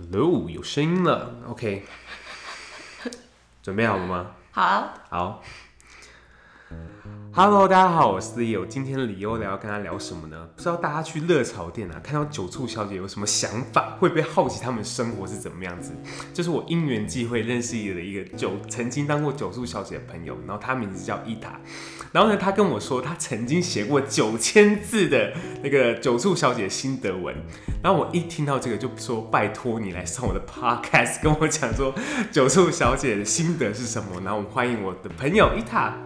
Hello，有声音了，OK，准备好了吗？好，好。Hello，大家好，我是 Leo。今天的理由聊要跟他聊什么呢？不知道大家去热潮店啊，看到酒促小姐有什么想法？会不会好奇他们生活是怎么样子？就是我因缘际会认识了一个酒曾经当过酒促小姐的朋友，然后她名字叫伊塔。然后呢，她跟我说，她曾经写过九千字的那个酒促小姐心得文。然后我一听到这个，就说拜托你来上我的 Podcast，跟我讲说酒促小姐的心得是什么。然后我欢迎我的朋友伊塔。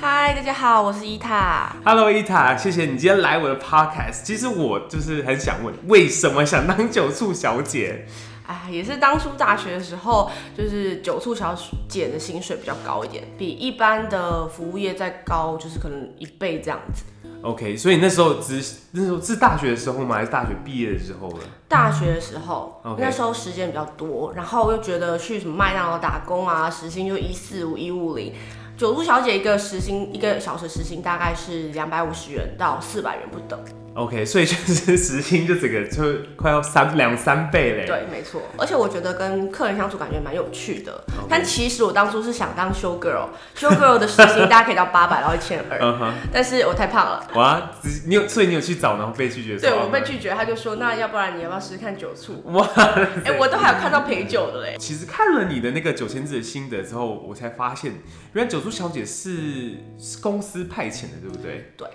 嗨，大家好，我是伊塔。Hello，伊塔，谢谢你今天来我的 podcast。其实我就是很想问，为什么想当酒醋小姐？哎，也是当初大学的时候，就是酒醋小姐的薪水比较高一点，比一般的服务业再高，就是可能一倍这样子。OK，所以那时候只那时候是大学的时候吗？还是大学毕业的时候了？大学的时候，Okay. 那时候时间比较多，然后又觉得去什么麦当劳打工啊，时薪就一四五一五零。九度小姐一个时薪，一个小时时薪大概是两百五十元到四百元不等。OK，所以就是 时薪就整个就快要三两三倍嘞。对，没错。而且我觉得跟客人相处感觉蛮有趣的。但其实我当初是想当 show girl，show girl 的时薪大家可以到八百到一千二。但是我太胖了。哇，你有，所以你有去找，然后被拒绝。对，我被拒绝，他就说，那要不然你要不要试试看酒促？哇，哎、欸，我都还有看到陪酒的嘞。其实看了你的那个九千字的心得之后，我才发现，原来酒促小姐是公司派遣的，对不对？对，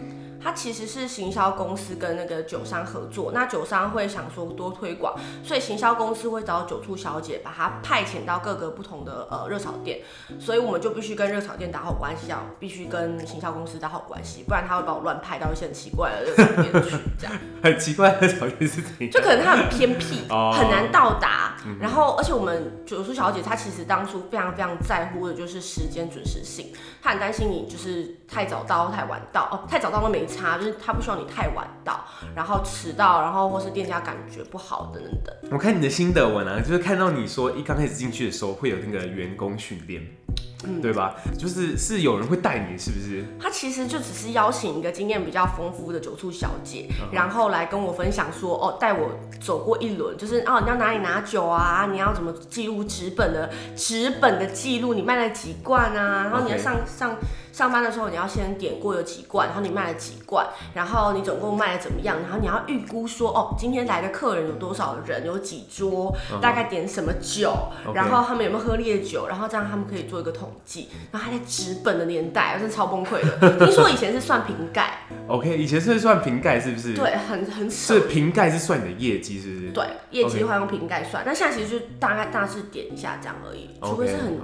她其实是行销公司。跟那个酒商合作，那酒商会想说多推广，所以行销公司会找酒促小姐把她派遣到各个不同的呃热炒店，所以我们就必须跟热炒店打好关系，要必须跟行销公司打好关系，不然他会把我乱派到一些很奇怪的热炒店去，这样。很奇怪的热炒店是怎样？就可能它很偏僻，很难到达。然后，而且我们酒促小姐她其实当初非常非常在乎的就是时间准时性，她很担心你就是太早到太晚到哦，太早到都没差，就是她不希望你太晚到，然后迟到，然后或是店家感觉不好等等等。我看你的心得文啊，就是看到你说一刚开始进去的时候会有那个员工训练。嗯，对吧？就是是有人会带你，是不是？他其实就只是邀请一个经验比较丰富的酒醋小姐，然后来跟我分享说，哦，带我走过一轮，就是哦，你要哪里拿酒啊？你要怎么记录纸本的纸本的记录？你卖了几罐啊？然后你要上上。上班的时候你要先点过有几罐，然后你卖了几罐，然后你总共卖的怎么样？然后你要预估说，哦，今天来的客人有多少人，有几桌，uh. 大概点什么酒.然后他们有没有喝烈酒，然后这样他们可以做一个统计。然后还在纸本的年代，我真的超崩溃的。听说以前是算瓶盖，OK，以前是算瓶盖是不是？对，很很少是瓶盖是算你的业绩是不是？对，业绩的话用瓶盖算，但.现在其实就大概大致点一下这样而已，除非是很.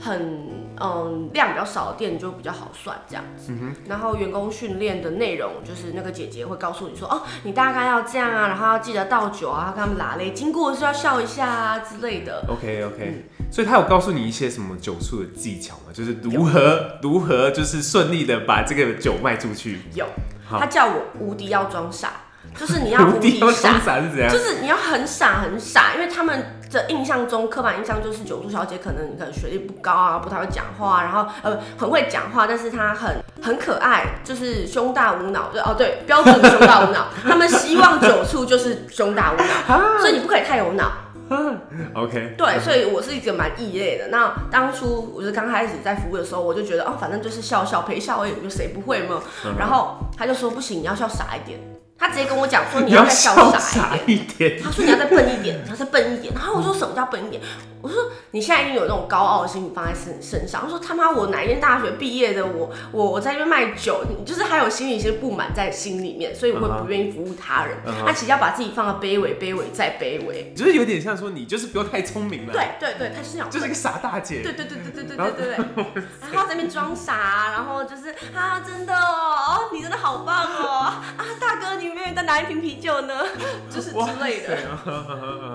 很嗯量比较少的店就比较。比较好算这样子，嗯、然后员工训练的内容就是那个姐姐会告诉你说，哦，你大概要这样啊，然后要记得倒酒啊，跟他们拉嘞，经过的时候要笑一下啊之类的。OK OK，、嗯、所以他有告诉你一些什么酒醋的技巧吗？就是如何如何就是顺利的把这个酒卖出去？有，他叫我无敌要装傻，就是你要 无敌傻，傻是怎样？就是你要很傻很傻，因为他们。这印象中，刻板印象就是酒促小姐可能你可能学历不高啊，不太会讲话，然后呃很会讲话，但是她很很可爱，就是胸大无脑，就哦对，标准的胸大无脑。他们希望九处就是胸大无脑，所以你不可以太有脑。OK。对，所以我是一个蛮异类的。那当初我就刚开始在服务的时候，我就觉得哦，反正就是笑笑陪笑而已，就谁不会嘛。然后他就说不行，你要笑傻一点。他直接跟我讲说，你要再潇洒一点。他说你要再笨一点，你要再笨一点。然后我说什么叫笨一点？我说你现在已经有那种高傲的心理放在身身上。他说他妈我哪一天大学毕业的？我我我在那边卖酒，你就是还有心里一些不满在心里面，所以我会不愿意服务他人。Uh -huh. 他其实要把自己放到卑微，卑微再卑微，就是有点像说你就是不要太聪明了。对对对，他是想就是个傻大姐。对对对对对对对对对。然后在那边装傻，然后就是啊真的哦，你真的好棒哦啊大哥你。再拿一瓶啤酒呢，就是之类的。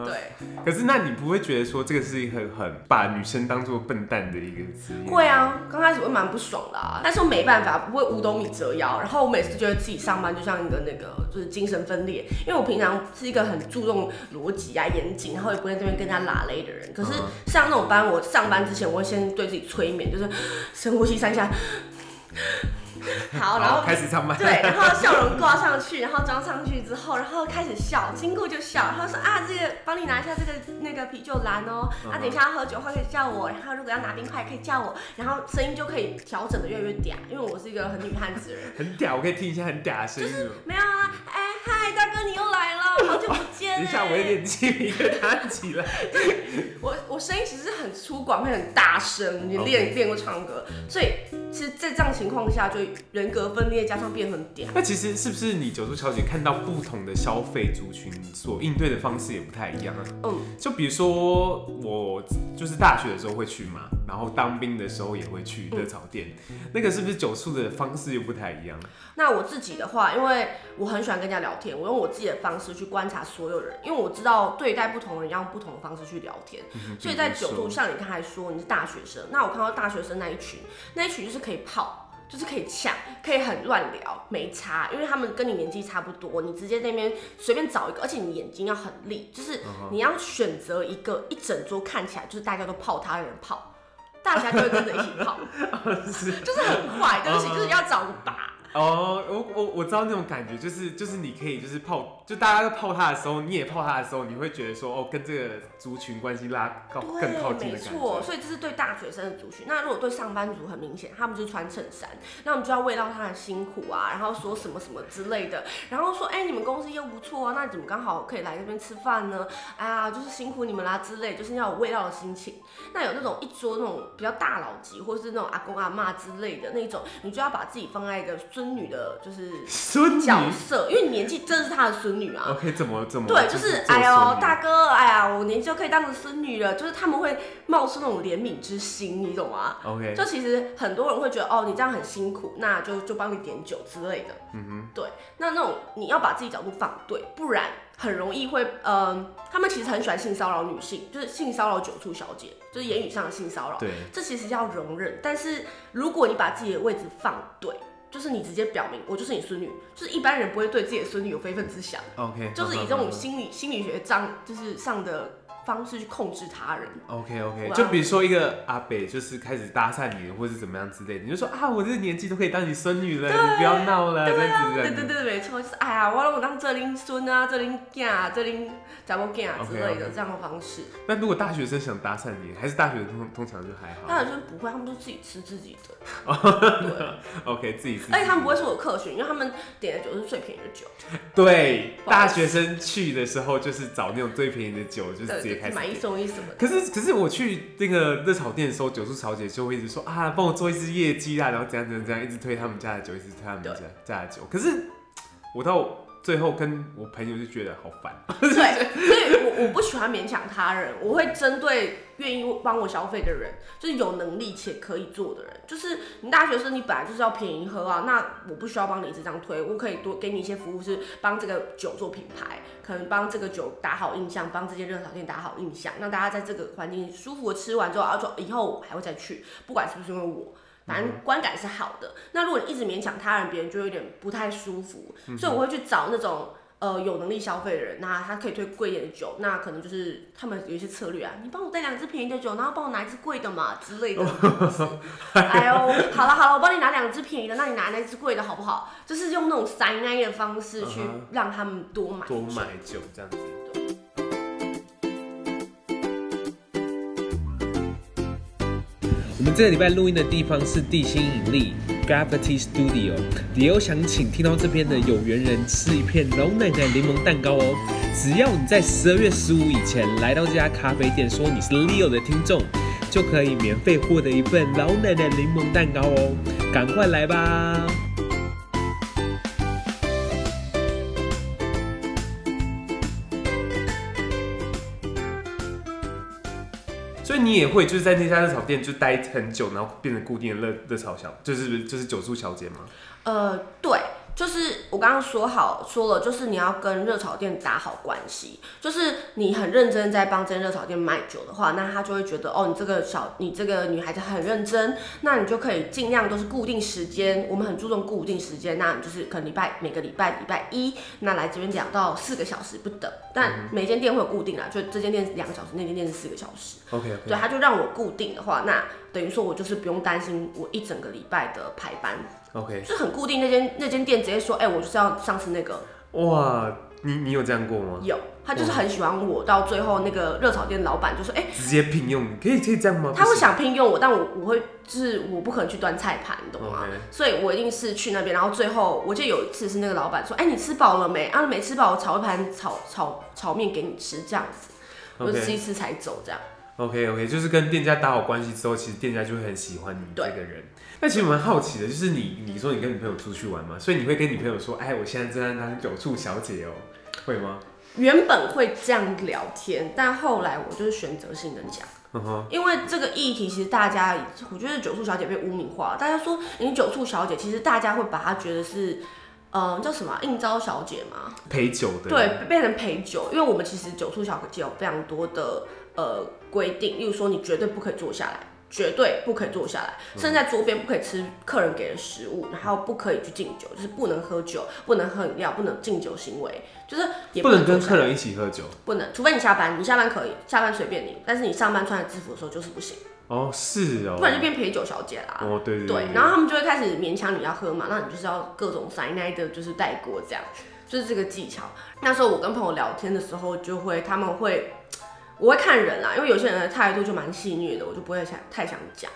对。可是，那你不会觉得说这个是一个很把女生当做笨蛋的一个职业？会啊，刚开始会蛮不爽的啊。但是我没办法，不会五斗米折腰。然后我每次觉得自己上班就像一个那个就是精神分裂，因为我平常是一个很注重逻辑啊、严谨，然后也不会在这边跟人家拉勒的人。可是像那种班，我上班之前我会先对自己催眠，就是深呼吸三下。好，然后开始唱麦。对，然后笑容挂上去，然后装上去之后，然后开始笑，经过就笑，然后说啊，这个帮你拿一下这个那个啤酒篮哦，啊，等一下要喝酒的话可以叫我，然后如果要拿冰块可以叫我，然后声音就可以调整的越来越嗲，因为我是一个很女汉子的人。很嗲，我可以听一下很嗲的声音。就是没有啊，哎嗨，大哥你又来了，好久不见。等一下我有点鸡皮疙瘩起来。对，我我声音其实很粗犷，会很大声，你练练过唱歌，所以。其实，在这样情况下，就人格分裂加上变很嗲。那其实是不是你九叔小姐看到不同的消费族群所应对的方式也不太一样啊？嗯，就比如说我就是大学的时候会去嘛，然后当兵的时候也会去热炒店，嗯、那个是不是九叔的方式又不太一样？那我自己的话，因为我很喜欢跟人家聊天，我用我自己的方式去观察所有人，因为我知道对待不同人要用不同的方式去聊天。嗯、所以在九叔，像你刚才说你是大学生，那我看到大学生那一群，那一群就是。可以泡，就是可以抢，可以很乱聊，没差，因为他们跟你年纪差不多，你直接那边随便找一个，而且你眼睛要很利，就是你要选择一个一整桌看起来就是大家都泡他的人泡，大家就会跟着一起泡，就是很坏，对不起，就是要找个把。哦，我我我知道那种感觉，就是就是你可以就是泡，就大家都泡他的时候，你也泡他的时候，你会觉得说哦，跟这个族群关系拉高更靠近的感觉。没错，所以这是对大学生的族群。那如果对上班族很明显，他们就穿衬衫，那我们就要慰劳他的辛苦啊，然后说什么什么之类的，然后说哎、欸，你们公司又不错啊，那你怎么刚好可以来这边吃饭呢？哎呀，就是辛苦你们啦之类，就是要有慰劳的心情。那有那种一桌那种比较大佬级，或是那种阿公阿妈之类的那种，你就要把自己放在一个孙女的，就是角色，因为你年纪真的是他的孙女啊。OK，怎么怎么？对，就是哎呦大哥，哎呀，我年纪就可以当成孙女了，就是他们会冒出那种怜悯之心，你懂吗？OK，就其实很多人会觉得哦，你这样很辛苦，那就就帮你点酒之类的。嗯哼，对，那那种你要把自己角度放对，不然很容易会，嗯、呃，他们其实很喜欢性骚扰女性，就是性骚扰酒醋小姐，就是言语上的性骚扰。对，这其实要容忍，但是如果你把自己的位置放对。就是你直接表明我就是你孙女，就是一般人不会对自己的孙女有非分之想。OK，就是以这种心理心理学章就是上的。方式去控制他人。OK OK，就比如说一个阿北就是开始搭讪你，或是怎么样之类的，你就说啊，我这个年纪都可以当你孙女了，你不要闹了，这样子。对对对，没错，就是哎呀，我让我当这林孙啊，这拎囝啊，这拎怎么囝啊之类的这样的方式。那如果大学生想搭讪你，还是大学生通通常就还好。大学生不会，他们都自己吃自己的。对，OK，自己吃。而且他们不会是我客群，因为他们点的酒是最便宜的酒。对，大学生去的时候就是找那种最便宜的酒，就是直接开始买一送一什么的。可是可是我去那个热炒店的时候，九叔小姐就会一直说啊，帮我做一只业绩啦，然后怎样怎样怎样，一直推他们家的酒，一直推他们家家的酒。可是我到最后跟我朋友就觉得好烦。对，所以我我不喜欢勉强他人，我会针对。愿意帮我消费的人，就是有能力且可以做的人。就是你大学生，你本来就是要便宜喝啊，那我不需要帮你一直这样推，我可以多给你一些服务，是帮这个酒做品牌，可能帮这个酒打好印象，帮这些热炒店打好印象，让大家在这个环境舒服的吃完之后，啊，说以后还会再去，不管是不是因为我，反正观感是好的。那如果你一直勉强他人，别人就有点不太舒服，所以我会去找那种。呃，有能力消费的人，那他可以推贵一点的酒，那可能就是他们有一些策略啊，你帮我带两支便宜的酒，然后帮我拿一支贵的嘛之类的。哎呦，好了好了，我帮你拿两支便宜的，那你拿那支贵的好不好？就是用那种塞奶的方式去让他们多买多买酒这样子。我们这个礼拜录音的地方是地心引力。Gravity Studio，也有想请听到这边的有缘人吃一片老奶奶柠檬蛋糕哦。只要你在十二月十五以前来到这家咖啡店，说你是 Leo 的听众，就可以免费获得一份老奶奶柠檬蛋糕哦。赶快来吧！所以你也会就是在那家热炒店就待很久，然后变成固定的热热炒小，就是就是酒促小姐吗？呃，对。就是我刚刚说好说了，就是你要跟热炒店打好关系，就是你很认真在帮这间热炒店卖酒的话，那他就会觉得哦，你这个小你这个女孩子很认真，那你就可以尽量都是固定时间，我们很注重固定时间，那你就是可能礼拜每个礼拜礼拜一，那来这边两到四个小时不等，但每间店会有固定啦，就这间店两个小时，那间店是四个小时。OK，, okay. 对，他就让我固定的话，那。等于说我就是不用担心我一整个礼拜的排班，OK，就很固定那间那间店直接说，哎、欸，我就是要上次那个。哇，你你有这样过吗？有，他就是很喜欢我，到最后那个热炒店老板就说，哎、欸，直接聘用，可以可以这样吗？他会想聘用我，但我我会就是我不可能去端菜盘，懂吗.所以我一定是去那边，然后最后我记得有一次是那个老板说，哎、欸，你吃饱了没？啊，没吃饱，我炒一盘炒炒炒面给你吃，这样子，我就吃一吃才走，这样。OK OK，就是跟店家打好关系之后，其实店家就会很喜欢你这个人。那其实我蛮好奇的，就是你你说你跟女朋友出去玩嘛，所以你会跟女朋友说，哎，我现在正在当酒促小姐哦，会吗？原本会这样聊天，但后来我就是选择性的讲，嗯哼，因为这个议题其实大家，我觉得九处小姐被污名化，大家说你九处小姐，其实大家会把她觉得是，嗯、呃，叫什么应招小姐吗，陪酒的，对，变成陪酒，因为我们其实九处小姐有非常多的。呃，规定，例如说，你绝对不可以坐下来，绝对不可以坐下来，甚至在桌边不可以吃客人给的食物，然后不可以去敬酒，就是不能喝酒，不能喝饮料，不能敬酒行为，就是也不能，跟客人一起喝酒，不能，除非你下班，你下班可以，下班随便你，但是你上班穿着制服的时候就是不行。哦，是哦，不然就变陪酒小姐啦。哦，对对对，对，然后他们就会开始勉强你要喝嘛，那你就是要各种塞奶的，就是带过这样，就是这个技巧。那时候我跟朋友聊天的时候，就会他们会。我会看人啦，因为有些人的态度就蛮戏虐的，我就不会想太想讲。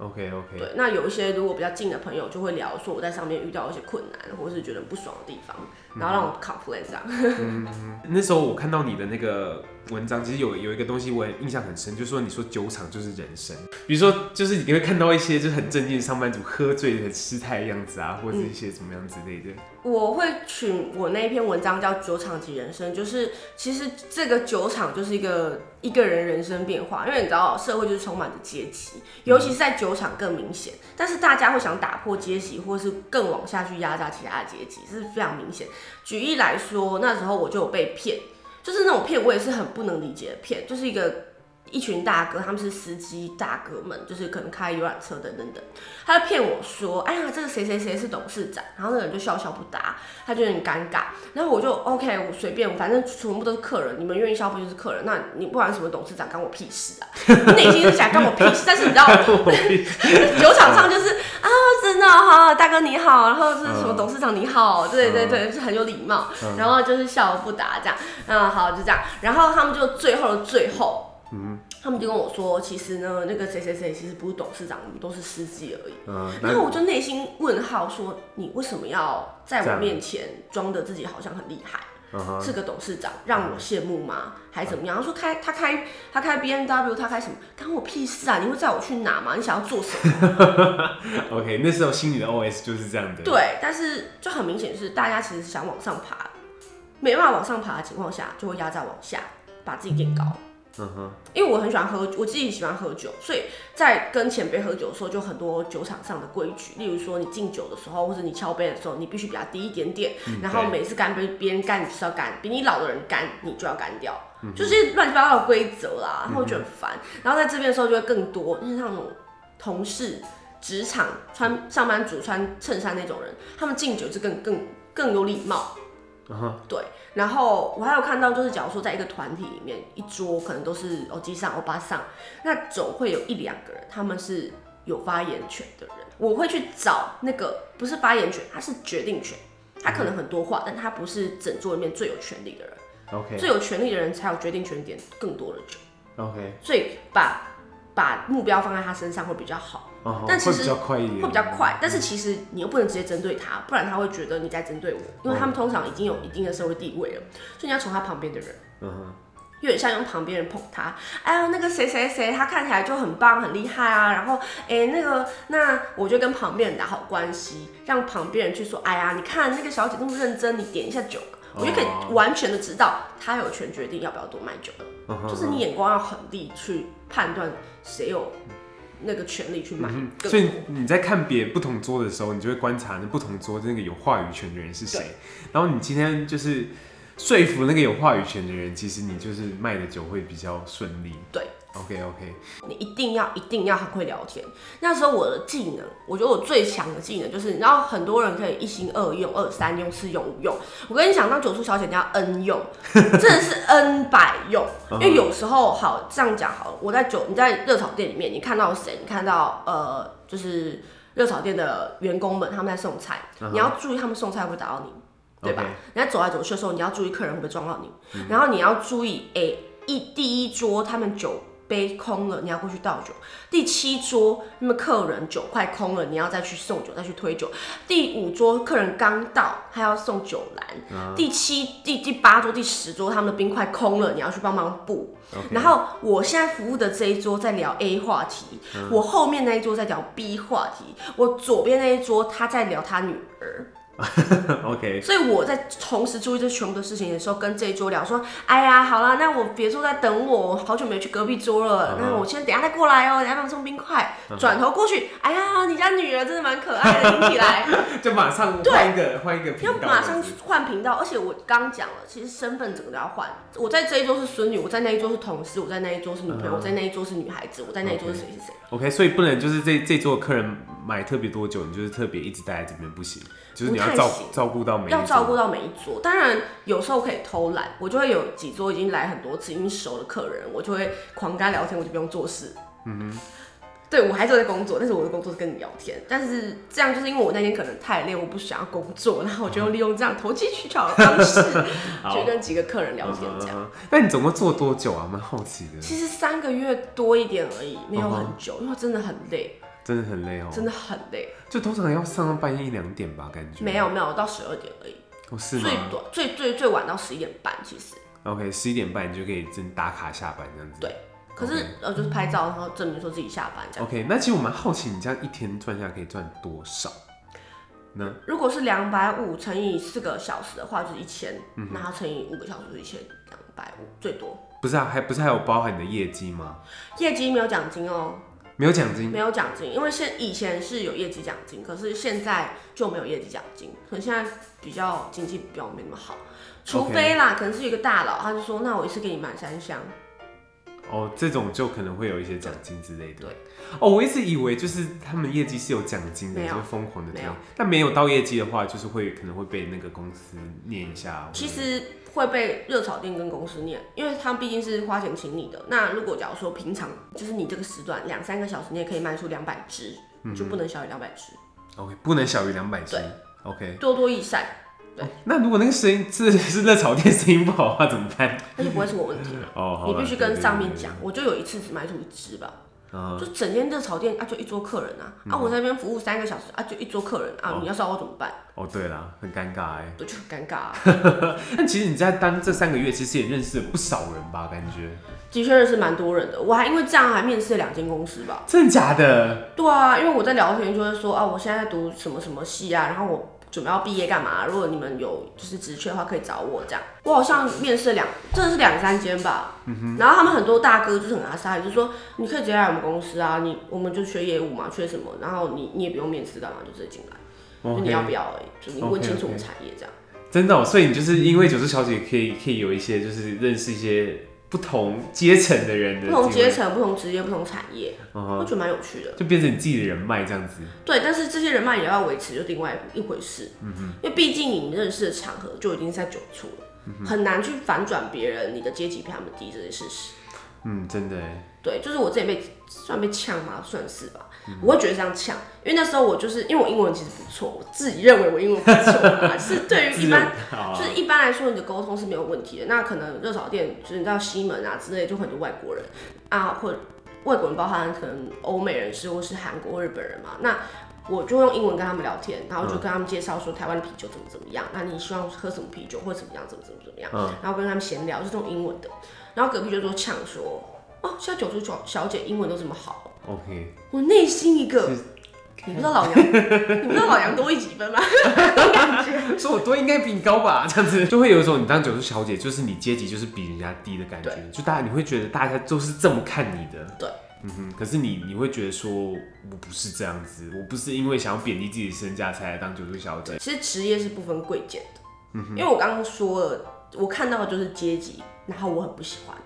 OK OK。对，那有一些如果比较近的朋友就会聊说我在上面遇到一些困难，或者是觉得不爽的地方，然后让我 complain 这样。嗯，那时候我看到你的那个文章，其实有有一个东西我也印象很深，就是说你说酒厂就是人生，比如说就是你会看到一些就是很正经的上班族喝醉的失态的样子啊，或者一些怎么样之类的。我会取我那一篇文章叫《酒厂即人生》，就是其实这个酒厂就是一个一个人人生变化，因为你知道社会就是充满着阶级，尤其是在酒场更明显。但是大家会想打破阶级，或是更往下去压榨其他的阶级，这是非常明显。举例来说，那时候我就有被骗，就是那种骗，我也是很不能理解的骗，就是一个。一群大哥，他们是司机大哥们，就是可能开游览车等等等。他就骗我说：“哎呀，这个谁谁谁是董事长。”然后那个人就笑笑不答，他就有点尴尬。然后我就 OK，我随便，反正全部都是客人，你们愿意消费就是客人。那你不管什么董事长，干我屁事啊！内心是想干我屁事，但是你知道，酒场上就是啊，真的哈，大哥你好，然后是什么董事长你好，对对对，是很有礼貌，然后就是笑而不答这样。嗯，好，就这样。然后他们就最后的最后。嗯，他们就跟我说，其实呢，那个谁谁谁其实不是董事长，我们都是司机而已。嗯，然后我就内心问号说，你为什么要在我面前装的自己好像很厉害，是个董事长，让我羡慕吗？还怎么样？他说开他开他开 B N W，他开什么？关我屁事啊！你会载我去哪吗？你想要做什么？OK，那时候心里的 OS 就是这样的。对，但是就很明显是大家其实想往上爬，没办法往上爬的情况下，就会压在往下，把自己垫高。嗯哼，因为我很喜欢喝，我自己喜欢喝酒，所以在跟前辈喝酒的时候，就很多酒场上的规矩，例如说你敬酒的时候，或者你敲杯的时候，你必须比他低一点点，嗯、然后每次干杯别人干你就是要干，比你老的人干你就要干掉，嗯、就是乱七八糟的规则啦，然后我觉得很烦。然后在这边的时候就会更多，就是那种同事、职场穿上班族穿衬衫那种人，他们敬酒就更更更有礼貌。Uh huh. 对，然后我还有看到，就是假如说在一个团体里面，一桌可能都是欧基上、欧巴上，那总会有一两个人，他们是有发言权的人。我会去找那个不是发言权，他是决定权，他可能很多话，uh. 但他不是整桌里面最有权力的人。OK，最有权力的人才有决定权，点更多的酒。OK，所以把把目标放在他身上会比较好。但其实会比较快一点，会比较快，但是其实你又不能直接针对他，不然他会觉得你在针对我，因为他们通常已经有一定的社会地位了，所以你要从他旁边的人，嗯哼，有点像用旁边人捧他，哎呀，那个谁谁谁，他看起来就很棒很厉害啊，然后哎、欸、那个那我就跟旁边人打好关系，让旁边人去说，哎呀，你看那个小姐那么认真，你点一下酒，我就可以完全的知道他有权决定要不要多卖酒了，就是你眼光要很利去判断谁有。那个权利去买，嗯，所以你在看别不同桌的时候，你就会观察那不同桌那个有话语权的人是谁，然后你今天就是说服那个有话语权的人，其实你就是卖的酒会比较顺利。对，OK OK，你一定要一定要很会聊天。那时候我的技能，我觉得我最强的技能就是，你知道很多人可以一心二用、二三用、四用、五用。我跟你讲，当九叔小姐你要 N 用，真的是 N 百用。因为有时候好这样讲好了，我在酒你在热炒店里面，你看到谁？你看到呃，就是热炒店的员工们他们在送菜，你要注意他们送菜会不会打到你，对吧？你在走来走去的时候，你要注意客人会不会撞到你，然后你要注意哎，一第一桌他们酒。杯空了，你要过去倒酒。第七桌，那么客人酒快空了，你要再去送酒，再去推酒。第五桌，客人刚到，他要送酒篮。Uh. 第七、第第八桌、第十桌，他们的冰块空了，你要去帮忙补。然后我现在服务的这一桌在聊 A 话题，uh. 我后面那一桌在聊 B 话题，我左边那一桌他在聊他女儿。OK，所以我在同时注意这全部的事情的时候，跟这一桌聊说：“哎呀，好了，那我别桌在等我，好久没去隔壁桌了。Uh huh. 那我先等下再过来哦，等下帮我送冰块。转、uh huh. 头过去，哎呀，你家女儿真的蛮可爱的，听起来 就马上换一个换一个频道，要马上换频道。而且我刚讲了，其实身份整个都要换。我在这一桌是孙女，我在那一桌是同事，我在那一桌是女朋友，uh huh. 我在那一桌是女孩子，我在那一桌是谁是谁。OK，所以不能就是这这桌客人买特别多久，你就是特别一直待在这边不行。就是你要照照顾到每一桌，要照顾到每一桌。当然有时候可以偷懒，我就会有几桌已经来很多次，已经熟的客人，我就会狂跟他聊天，我就不用做事。嗯哼，对我还是在工作，但是我的工作是跟你聊天。但是这样就是因为我那天可能太累，我不想要工作，然后我就利用这样投机取巧的方式，好就 跟几个客人聊天这样。那你总共做多久啊？蛮好奇的。其实三个月多一点而已，没有很久，因为真的很累。真的很累哦，真的很累，就通常要上到半夜一两点吧，感觉。没有没有，到十二点而已。哦，是吗？最短最最最晚到十一点半，其实。OK，十一点半你就可以真打卡下班这样子。对，可是呃，就是拍照，然后证明说自己下班这样。OK，那其实我蛮好奇，你这样一天赚下来可以赚多少？那如果是两百五乘以四个小时的话，就是一千，然后乘以五个小时就是一千两百五最多。不是啊，还不是还有包含你的业绩吗？业绩没有奖金哦。没有奖金，没有奖金，因为现以前是有业绩奖金，可是现在就没有业绩奖金，可能现在比较经济比较没那么好，除非啦.可能是一个大佬，他就说，那我一次给你满三箱。哦，这种就可能会有一些奖金之类的。对，哦，我一直以为就是他们业绩是有奖金的，有就疯狂的这样，有但没有到业绩的话，就是会可能会被那个公司念一下。其实。会被热炒店跟公司念，因为他们毕竟是花钱请你的。那如果假如说平常就是你这个时段两三个小时，你也可以卖出两百只，嗯、就不能小于两百只。OK，不能小于两百只。对，OK，多多益善。对，哦、那如果那个声音是是热炒店声音不好的话怎么办？那就不会是我问题了。哦，你必须跟上面讲。我就有一次只卖出一只吧。就整间热炒店啊，就一桌客人啊，啊，我在那边服务三个小时啊，就一桌客人啊，你要烧我怎么办？哦，对啦，很尴尬哎，对，就很尴尬啊。但其实你在当这三个月，其实也认识了不少人吧？感觉的确认识蛮多人的，我还因为这样还面试了两间公司吧？真的假的？对啊，因为我在聊天就会说啊，我现在在读什么什么系啊，然后我。准备要毕业干嘛？如果你们有就是职缺的话，可以找我这样。我好像面试两，真的是两三间吧。嗯哼。然后他们很多大哥就是很阿莎，就说你可以直接来我们公司啊，你我们就缺业务嘛，缺什么，然后你你也不用面试干嘛，就直接进来。Okay. 就你要不要而已，就你问清楚产业这样。Okay, okay. 真的哦，所以你就是因为酒促小姐可以可以有一些就是认识一些。不同阶层的人的，不同阶层、不同职业、不同产业，uh. 我觉得蛮有趣的，就变成你自己的人脉这样子。对，但是这些人脉也要维持，就另外一回事。嗯哼，因为毕竟你认识的场合就已经在久处了，嗯、很难去反转别人你的阶级比他们低这些事实。嗯，真的。对，就是我自己被算被呛嘛，算是吧。嗯、我会觉得这样呛，因为那时候我就是因为我英文其实不错，我自己认为我英文不错嘛，是对于一般，就是一般来说你的沟通是没有问题的。那可能热炒店就是你知道西门啊之类，就很多外国人啊，或者外国人包含可能欧美人士或是韩国、日本人嘛。那我就用英文跟他们聊天，然后就跟他们介绍说台湾的啤酒怎么怎么样，那你希望喝什么啤酒或者怎么样，怎么怎么怎么样，嗯、然后跟他们闲聊，就是用英文的。然后隔壁就说呛说。哦，现在酒促小姐英文都这么好，OK。我内心一个，你不知道老杨，你不知道老杨多一几分吗？感 觉说我多应该比你高吧，这样子就会有一种你当九叔小姐，就是你阶级就是比人家低的感觉，就大家你会觉得大家都是这么看你的，对，嗯哼。可是你你会觉得说我不是这样子，我不是因为想要贬低自己的身价才来当九叔小姐。其实职业是不分贵贱的，嗯哼。因为我刚刚说了，我看到的就是阶级，然后我很不喜欢。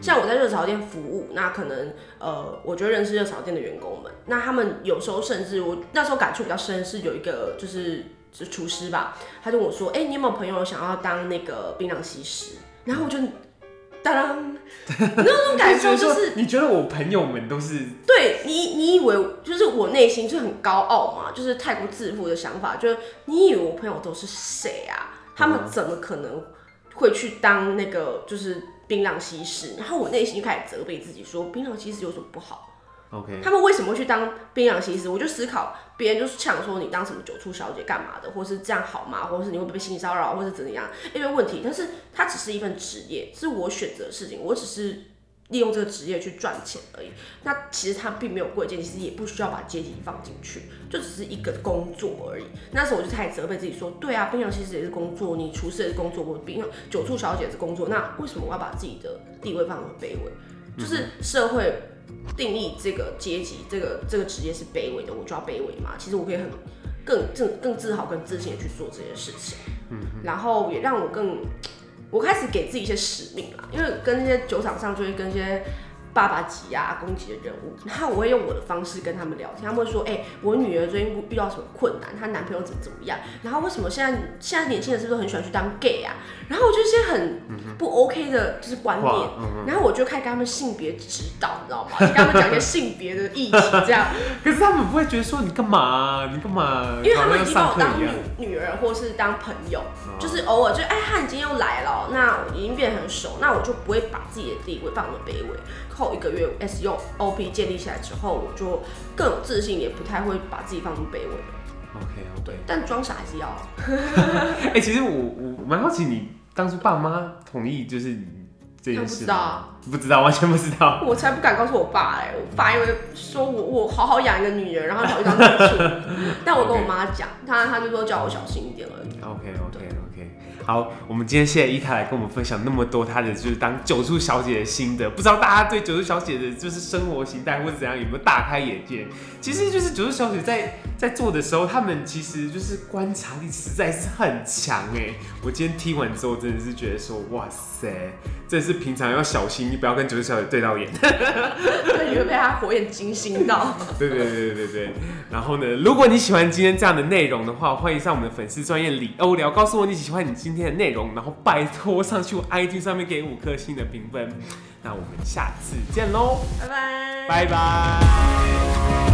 像我在热炒店服务，那可能呃，我就认识热炒店的员工们，那他们有时候甚至我那时候感触比较深，是有一个就是是厨师吧，他就跟我说，哎、欸，你有没有朋友想要当那个槟榔西施？然后我就当当，那种感受就是，你觉得我朋友们都是对你，你以为就是我内心是很高傲嘛，就是太过自负的想法，就是你以为我朋友都是谁啊？他们怎么可能会去当那个就是槟榔西施？然后我内心就开始责备自己说，槟榔西施有什么不好？OK，他们为什么会去当槟榔西施？我就思考，别人就是呛说你当什么酒促小姐干嘛的，或是这样好吗？或者是你会不会被性骚扰，或是怎样？一堆问题。但是它只是一份职业，是我选择的事情，我只是利用这个职业去赚钱而已。那其实他并没有贵贱，其实也不需要把阶级放进去，就只是一个工作而已。那时候我就开始责备自己说，对啊，槟榔西施也是工作，你厨师也是工作，我槟榔酒促小姐也是工作，那为什么我要把自己的地位放那么卑微？就是社会。定义这个阶级，这个这个职业是卑微的，我就要卑微嘛。其实我可以很更更更自豪、更自信的去做这件事情，嗯，然后也让我更，我开始给自己一些使命啦，因为跟那些酒场上就会跟一些。爸爸级啊，攻击的人物，然后我会用我的方式跟他们聊天。他们会说：“哎、欸，我女儿最近遇到什么困难？她男朋友怎么怎么样？然后为什么现在现在年轻人是不是很喜欢去当 gay 啊？”然后我就一些很不 OK 的就是观念，嗯、然后我就开始跟他们性别指导，你知道吗？跟他们讲一些性别的议题，这样。可是他们不会觉得说你干嘛、啊？你干嘛？因为他们已经把我当女女儿或是当朋友，哦、就是偶尔就哎，他、欸、今天又来了，那我已经变得很熟，那我就不会把自己的地位放那么卑微。后一个月 SUOP 建立起来之后，我就更有自信，也不太会把自己放那么卑微。OK，对，但装傻还是要。哎、欸，其实我我蛮好奇，你当初爸妈同意就是这件事？不知道，不知道，完全不知道。我才不敢告诉我爸哎、欸，我爸因为说我我好好养一个女人，然后跑去当主厨。但我跟我妈讲，她她就说叫我小心一点而已。OK OK。好，我们今天谢谢伊泰来跟我们分享那么多他的就是当九叔小姐的心得，不知道大家对九叔小姐的就是生活形态或者怎样有没有大开眼界？其实就是九叔小姐在在做的时候，他们其实就是观察力实在是很强哎。我今天听完之后真的是觉得说，哇塞，这是平常要小心，你不要跟九叔小姐对到眼，对，你会被他火眼金睛到。对对对对对。然后呢，如果你喜欢今天这样的内容的话，欢迎上我们的粉丝专业里欧聊，告诉我你喜欢你今天的内容，然后拜托上去我 IG 上面给五颗星的评分。那我们下次见喽，拜拜，拜拜。